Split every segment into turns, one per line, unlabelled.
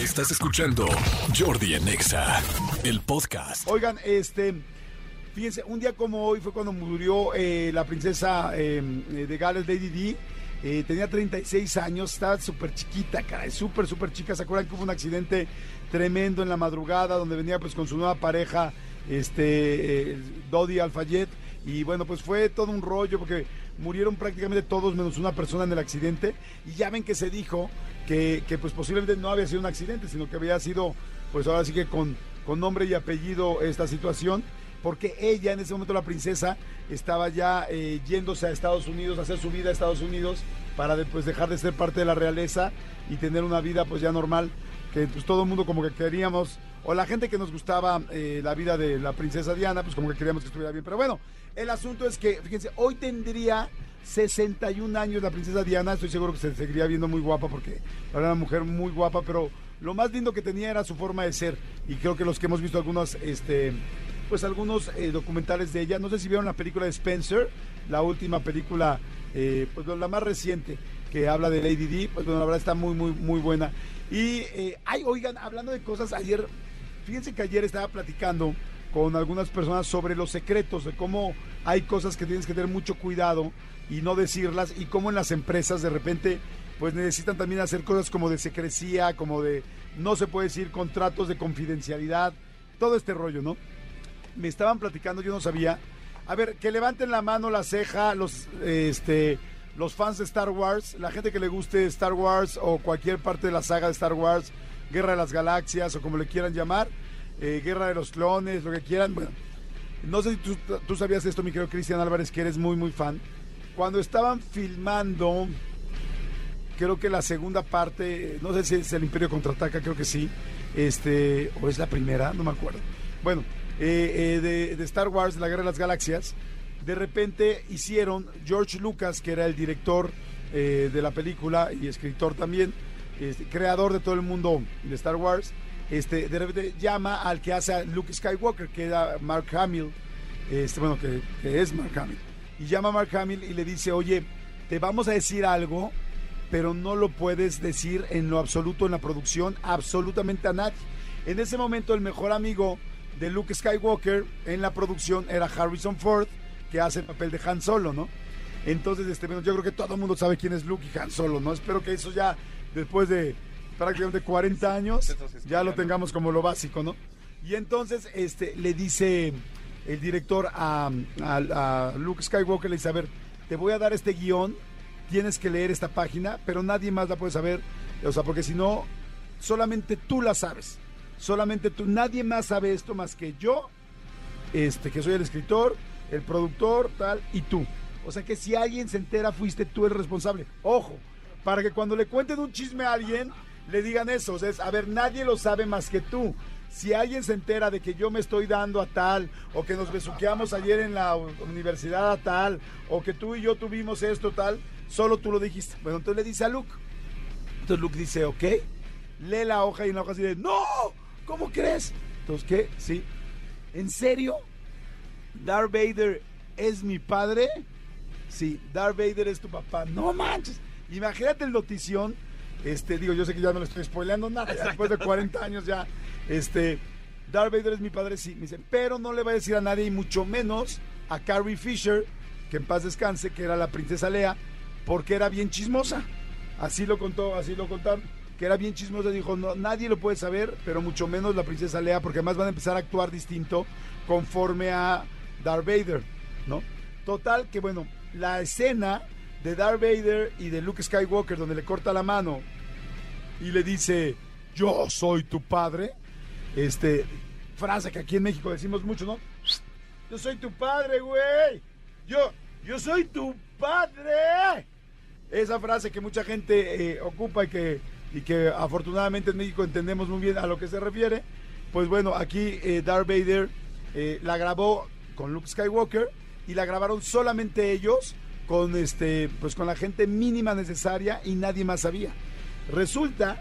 Estás escuchando Jordi en Exa, el podcast.
Oigan, este, fíjense, un día como hoy fue cuando murió eh, la princesa eh, de Gales, Lady Di. Eh, tenía 36 años, estaba súper chiquita, caray, súper, súper chica. ¿Se acuerdan que hubo un accidente tremendo en la madrugada donde venía pues con su nueva pareja, este, Dodi Alfayet? Y bueno, pues fue todo un rollo porque murieron prácticamente todos menos una persona en el accidente. Y ya ven que se dijo que, que, pues posiblemente no había sido un accidente, sino que había sido, pues ahora sí que con, con nombre y apellido esta situación porque ella en ese momento la princesa estaba ya eh, yéndose a Estados Unidos, a hacer su vida a Estados Unidos para después dejar de ser parte de la realeza y tener una vida pues ya normal, que pues todo el mundo como que queríamos, o la gente que nos gustaba eh, la vida de la princesa Diana, pues como que queríamos que estuviera bien. Pero bueno, el asunto es que, fíjense, hoy tendría 61 años la princesa Diana, estoy seguro que se seguiría viendo muy guapa porque era una mujer muy guapa, pero lo más lindo que tenía era su forma de ser y creo que los que hemos visto algunos, este pues algunos eh, documentales de ella. No sé si vieron la película de Spencer, la última película, eh, pues la más reciente, que habla de Lady Di. Pues bueno, la verdad está muy, muy, muy buena. Y, ay, oigan, hablando de cosas, ayer, fíjense que ayer estaba platicando con algunas personas sobre los secretos, de cómo hay cosas que tienes que tener mucho cuidado y no decirlas, y cómo en las empresas de repente pues necesitan también hacer cosas como de secrecía, como de no se puede decir contratos de confidencialidad, todo este rollo, ¿no? me estaban platicando, yo no sabía. A ver, que levanten la mano, la ceja, los, este, los fans de Star Wars, la gente que le guste Star Wars o cualquier parte de la saga de Star Wars, Guerra de las Galaxias o como le quieran llamar, eh, Guerra de los Clones, lo que quieran. Bueno, no sé si tú, tú sabías esto, mi querido Cristian Álvarez, que eres muy, muy fan. Cuando estaban filmando, creo que la segunda parte, no sé si es el Imperio Contraataca, creo que sí, este, o es la primera, no me acuerdo. Bueno, eh, eh, de, de, Star Wars, La Guerra de las Galaxias, de repente hicieron George Lucas, que era el director eh, de la película y escritor también, este, creador de todo el mundo de Star Wars, este, de repente llama al que hace a Luke Skywalker, que era Mark Hamill, este, bueno, que, que es Mark Hamill, y llama a Mark Hamill y le dice, oye, te vamos a decir algo, pero no lo puedes decir en lo absoluto en la producción, absolutamente a nadie. En ese momento el mejor amigo de Luke Skywalker en la producción era Harrison Ford, que hace el papel de Han Solo, ¿no? Entonces, este, bueno, yo creo que todo el mundo sabe quién es Luke y Han Solo, ¿no? Espero que eso ya, después de prácticamente 40 años, ya lo tengamos como lo básico, ¿no? Y entonces, este, le dice el director a, a, a Luke Skywalker, le dice, a ver, te voy a dar este guion, tienes que leer esta página, pero nadie más la puede saber, o sea, porque si no, solamente tú la sabes solamente tú, nadie más sabe esto más que yo, este, que soy el escritor, el productor, tal, y tú. O sea que si alguien se entera, fuiste tú el responsable. Ojo, para que cuando le cuenten un chisme a alguien, le digan eso. Es, a ver, nadie lo sabe más que tú. Si alguien se entera de que yo me estoy dando a tal, o que nos besuqueamos ayer en la universidad a tal, o que tú y yo tuvimos esto tal, solo tú lo dijiste. Bueno, entonces le dice a Luke. Entonces Luke dice, ok, lee la hoja y en la hoja ¡No! ¿Cómo crees? Entonces, ¿qué? Sí. ¿En serio? ¿Darth Vader es mi padre? Sí, Darth Vader es tu papá. No manches. Imagínate el notición. Este, digo, yo sé que ya no le estoy spoileando nada. Después de 40 años ya. Este, Darth Vader es mi padre, sí. Me dicen, pero no le va a decir a nadie, y mucho menos a Carrie Fisher, que en paz descanse, que era la princesa Lea, porque era bien chismosa. Así lo contó, así lo contaron que era bien chismosa, dijo, no, nadie lo puede saber, pero mucho menos la princesa Lea, porque además van a empezar a actuar distinto conforme a Darth Vader, ¿no? Total, que bueno, la escena de Darth Vader y de Luke Skywalker, donde le corta la mano y le dice, yo soy tu padre, este, frase que aquí en México decimos mucho, ¿no? Yo soy tu padre, güey. Yo, yo soy tu padre. Esa frase que mucha gente eh, ocupa y que y que afortunadamente en México entendemos muy bien a lo que se refiere. Pues bueno, aquí eh, Darth Vader eh, la grabó con Luke Skywalker y la grabaron solamente ellos con este pues con la gente mínima necesaria y nadie más sabía. Resulta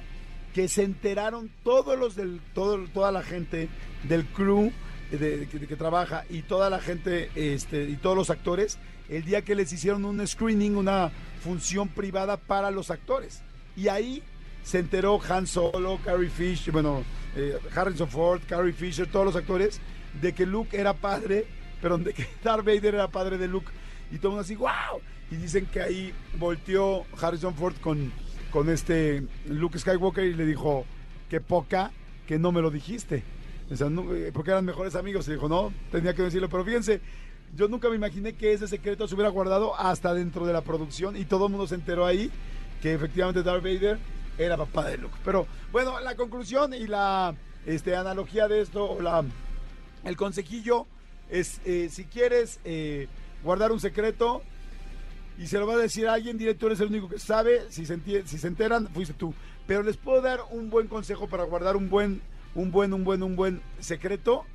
que se enteraron todos los del toda la gente del crew de, que trabaja y toda la gente este, y todos los actores el día que les hicieron un screening, una función privada para los actores. Y ahí se enteró Han Solo, Carrie Fisher, bueno, eh, Harrison Ford, Carrie Fisher, todos los actores, de que Luke era padre, pero de que Darth Vader era padre de Luke. Y todo el mundo así, wow. Y dicen que ahí volteó Harrison Ford con, con este Luke Skywalker y le dijo, qué poca que no me lo dijiste. O sea, eh, porque eran mejores amigos. Y dijo, no, tenía que decirlo. Pero fíjense, yo nunca me imaginé que ese secreto se hubiera guardado hasta dentro de la producción y todo el mundo se enteró ahí que efectivamente Darth Vader era papá de Luke. Pero bueno, la conclusión y la este, analogía de esto, la, el consejillo es, eh, si quieres eh, guardar un secreto y se lo va a decir a alguien, directo eres el único que sabe, si se, si se enteran, fuiste tú. Pero les puedo dar un buen consejo para guardar un buen, un buen, un buen, un buen secreto.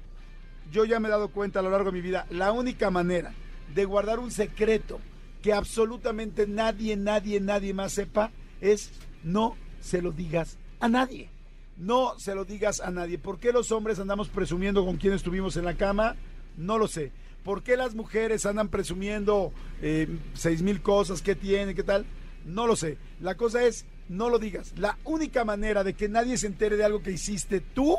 Yo ya me he dado cuenta a lo largo de mi vida, la única manera de guardar un secreto que absolutamente nadie, nadie, nadie más sepa es no se lo digas a nadie. No se lo digas a nadie. ¿Por qué los hombres andamos presumiendo con quién estuvimos en la cama? No lo sé. ¿Por qué las mujeres andan presumiendo eh, seis mil cosas? ¿Qué tienen? ¿Qué tal? No lo sé. La cosa es, no lo digas. La única manera de que nadie se entere de algo que hiciste tú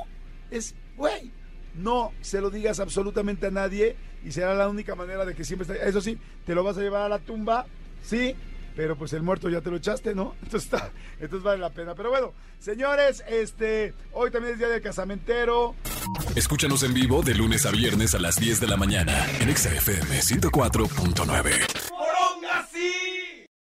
es, güey, no se lo digas absolutamente a nadie y será la única manera de que siempre esté. Eso sí, te lo vas a llevar a la tumba, sí, pero pues el muerto ya te lo echaste, ¿no? Entonces, está, entonces vale la pena. Pero bueno, señores, este, hoy también es día del casamentero.
Escúchanos en vivo de lunes a viernes a las 10 de la mañana en Exa FM 104.9.